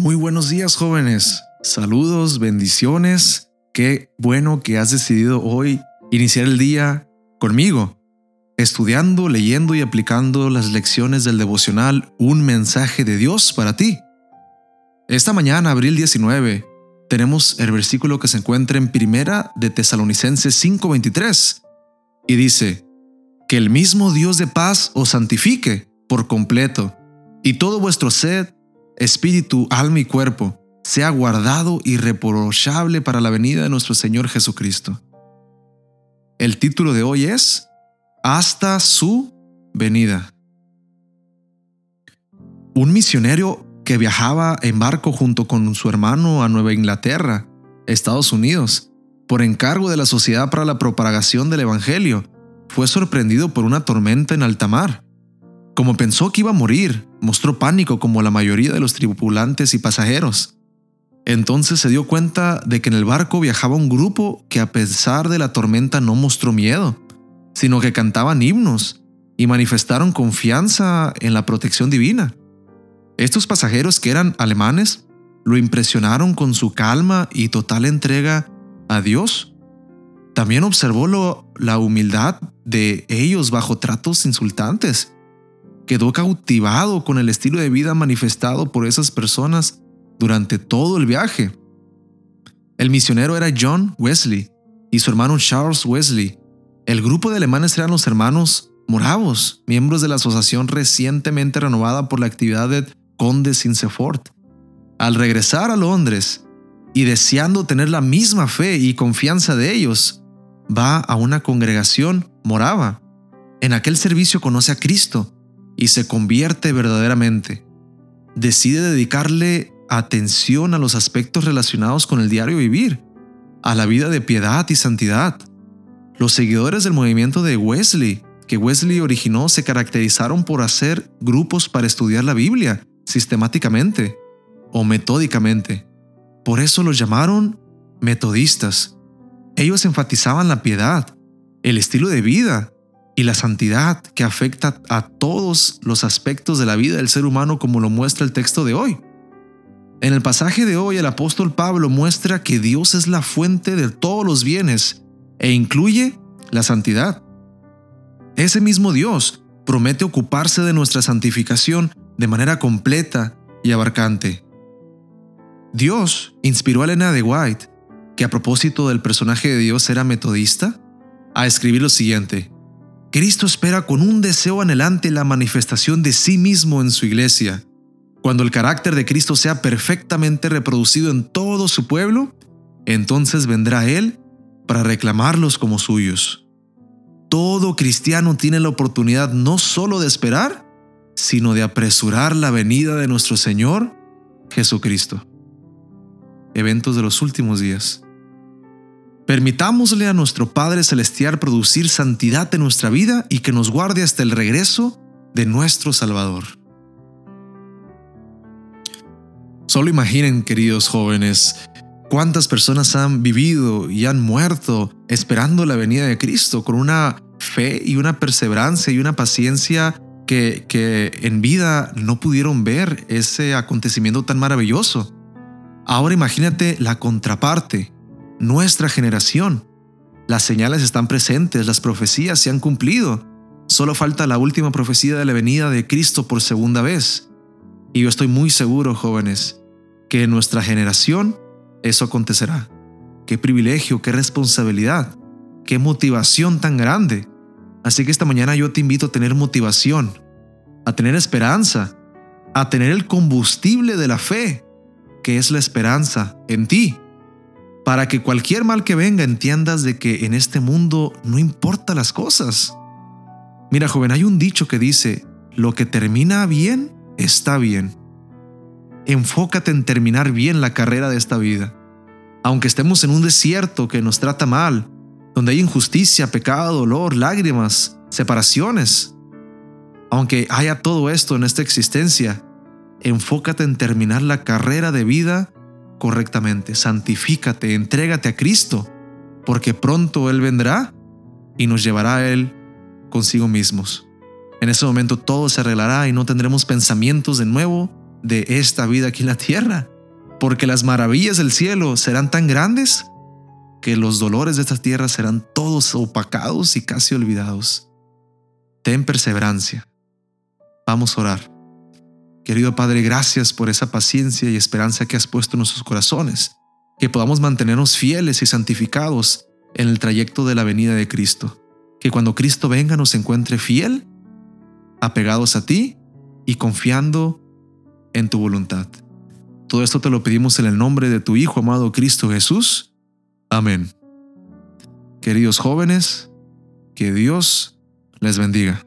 Muy buenos días jóvenes, saludos, bendiciones. Qué bueno que has decidido hoy iniciar el día conmigo, estudiando, leyendo y aplicando las lecciones del devocional Un mensaje de Dios para ti. Esta mañana, abril 19, tenemos el versículo que se encuentra en Primera de Tesalonicenses 5:23 y dice, que el mismo Dios de paz os santifique por completo y todo vuestro sed espíritu, alma y cuerpo, sea guardado irreprochable para la venida de nuestro Señor Jesucristo. El título de hoy es Hasta su venida. Un misionero que viajaba en barco junto con su hermano a Nueva Inglaterra, Estados Unidos, por encargo de la Sociedad para la Propagación del Evangelio, fue sorprendido por una tormenta en alta mar. Como pensó que iba a morir, mostró pánico como la mayoría de los tripulantes y pasajeros. Entonces se dio cuenta de que en el barco viajaba un grupo que a pesar de la tormenta no mostró miedo, sino que cantaban himnos y manifestaron confianza en la protección divina. Estos pasajeros que eran alemanes lo impresionaron con su calma y total entrega a Dios. También observó la humildad de ellos bajo tratos insultantes quedó cautivado con el estilo de vida manifestado por esas personas durante todo el viaje. El misionero era John Wesley y su hermano Charles Wesley. El grupo de alemanes eran los hermanos moravos, miembros de la asociación recientemente renovada por la actividad de Conde Sinsefort. Al regresar a Londres y deseando tener la misma fe y confianza de ellos, va a una congregación morava. En aquel servicio conoce a Cristo y se convierte verdaderamente. Decide dedicarle atención a los aspectos relacionados con el diario vivir, a la vida de piedad y santidad. Los seguidores del movimiento de Wesley, que Wesley originó, se caracterizaron por hacer grupos para estudiar la Biblia sistemáticamente o metódicamente. Por eso los llamaron metodistas. Ellos enfatizaban la piedad, el estilo de vida y la santidad que afecta a todos los aspectos de la vida del ser humano como lo muestra el texto de hoy. En el pasaje de hoy el apóstol Pablo muestra que Dios es la fuente de todos los bienes e incluye la santidad. Ese mismo Dios promete ocuparse de nuestra santificación de manera completa y abarcante. Dios inspiró a Elena de White, que a propósito del personaje de Dios era metodista, a escribir lo siguiente. Cristo espera con un deseo anhelante la manifestación de sí mismo en su iglesia. Cuando el carácter de Cristo sea perfectamente reproducido en todo su pueblo, entonces vendrá Él para reclamarlos como suyos. Todo cristiano tiene la oportunidad no solo de esperar, sino de apresurar la venida de nuestro Señor Jesucristo. Eventos de los últimos días. Permitámosle a nuestro Padre Celestial producir santidad en nuestra vida y que nos guarde hasta el regreso de nuestro Salvador. Solo imaginen, queridos jóvenes, cuántas personas han vivido y han muerto esperando la venida de Cristo con una fe y una perseverancia y una paciencia que, que en vida no pudieron ver ese acontecimiento tan maravilloso. Ahora imagínate la contraparte, nuestra generación. Las señales están presentes, las profecías se han cumplido. Solo falta la última profecía de la venida de Cristo por segunda vez. Y yo estoy muy seguro, jóvenes, que en nuestra generación eso acontecerá. Qué privilegio, qué responsabilidad, qué motivación tan grande. Así que esta mañana yo te invito a tener motivación, a tener esperanza, a tener el combustible de la fe, que es la esperanza en ti para que cualquier mal que venga entiendas de que en este mundo no importa las cosas. Mira, joven, hay un dicho que dice, lo que termina bien, está bien. Enfócate en terminar bien la carrera de esta vida. Aunque estemos en un desierto que nos trata mal, donde hay injusticia, pecado, dolor, lágrimas, separaciones. Aunque haya todo esto en esta existencia, enfócate en terminar la carrera de vida correctamente. Santifícate, entrégate a Cristo, porque pronto Él vendrá y nos llevará a Él consigo mismos. En ese momento todo se arreglará y no tendremos pensamientos de nuevo de esta vida aquí en la tierra, porque las maravillas del cielo serán tan grandes que los dolores de esta tierra serán todos opacados y casi olvidados. Ten perseverancia. Vamos a orar. Querido Padre, gracias por esa paciencia y esperanza que has puesto en nuestros corazones, que podamos mantenernos fieles y santificados en el trayecto de la venida de Cristo, que cuando Cristo venga nos encuentre fiel, apegados a ti y confiando en tu voluntad. Todo esto te lo pedimos en el nombre de tu Hijo amado Cristo Jesús. Amén. Queridos jóvenes, que Dios les bendiga.